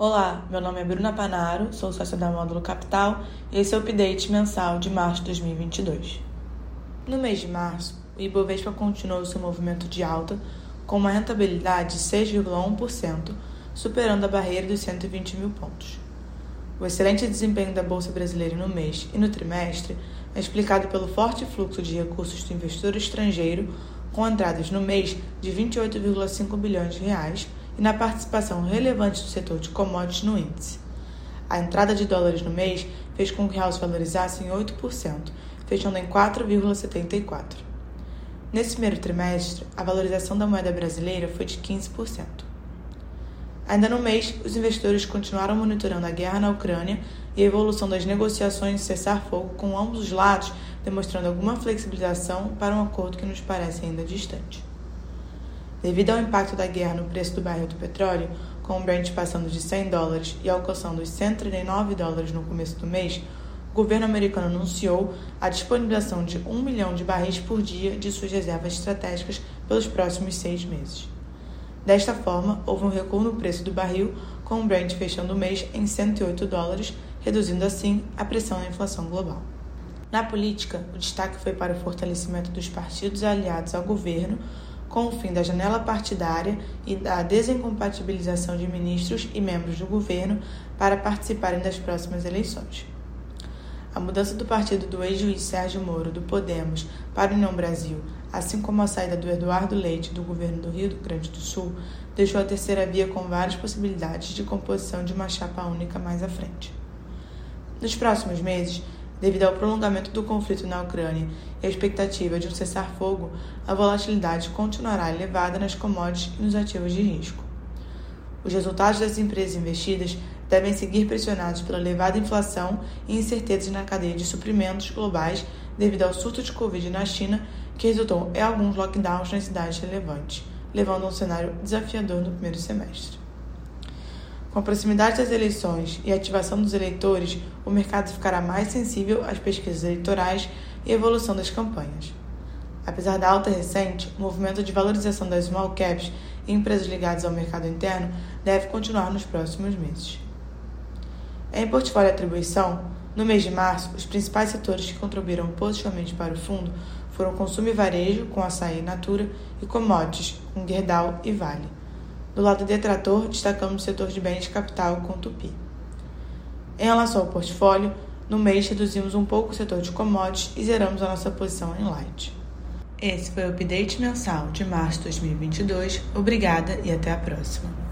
Olá, meu nome é Bruna Panaro, sou sócia da Módulo Capital e esse é o update mensal de março de 2022. No mês de março, o Ibovespa continuou seu movimento de alta com uma rentabilidade de 6,1%, superando a barreira dos 120 mil pontos. O excelente desempenho da Bolsa Brasileira no mês e no trimestre é explicado pelo forte fluxo de recursos do investidor estrangeiro, com entradas no mês de 28,5 bilhões de reais e na participação relevante do setor de commodities no índice. A entrada de dólares no mês fez com que o real se valorizasse em 8%, fechando em 4,74%. Nesse primeiro trimestre, a valorização da moeda brasileira foi de 15%. Ainda no mês, os investidores continuaram monitorando a guerra na Ucrânia e a evolução das negociações de cessar-fogo com ambos os lados, demonstrando alguma flexibilização para um acordo que nos parece ainda distante. Devido ao impacto da guerra no preço do barril do petróleo, com o Brent passando de 100 dólares e alcançando os 139 dólares no começo do mês, o governo americano anunciou a disponibilização de 1 milhão de barris por dia de suas reservas estratégicas pelos próximos seis meses. Desta forma, houve um recuo no preço do barril, com o Brent fechando o mês em 108 dólares, reduzindo assim a pressão na inflação global. Na política, o destaque foi para o fortalecimento dos partidos aliados ao governo, com o fim da janela partidária e da desincompatibilização de ministros e membros do governo para participarem das próximas eleições. A mudança do partido do ex-juiz Sérgio Moro do Podemos para a União Brasil, assim como a saída do Eduardo Leite do governo do Rio Grande do Sul, deixou a terceira via com várias possibilidades de composição de uma chapa única mais à frente. Nos próximos meses, Devido ao prolongamento do conflito na Ucrânia e a expectativa de um cessar-fogo, a volatilidade continuará elevada nas commodities e nos ativos de risco. Os resultados das empresas investidas devem seguir pressionados pela elevada inflação e incertezas na cadeia de suprimentos globais devido ao surto de Covid na China, que resultou em alguns lockdowns nas cidades relevantes, levando a um cenário desafiador no primeiro semestre. Com a proximidade das eleições e a ativação dos eleitores, o mercado ficará mais sensível às pesquisas eleitorais e evolução das campanhas. Apesar da alta recente, o movimento de valorização das small caps e empresas ligadas ao mercado interno deve continuar nos próximos meses. Em portfólio atribuição, no mês de março, os principais setores que contribuíram positivamente para o fundo foram consumo e varejo, com açaí e natura, e commodities, com Gerdau e Vale. Do lado detrator, destacamos o setor de bens de capital com Tupi. Em relação ao portfólio, no mês reduzimos um pouco o setor de commodities e zeramos a nossa posição em light. Esse foi o update mensal de março de 2022. Obrigada e até a próxima.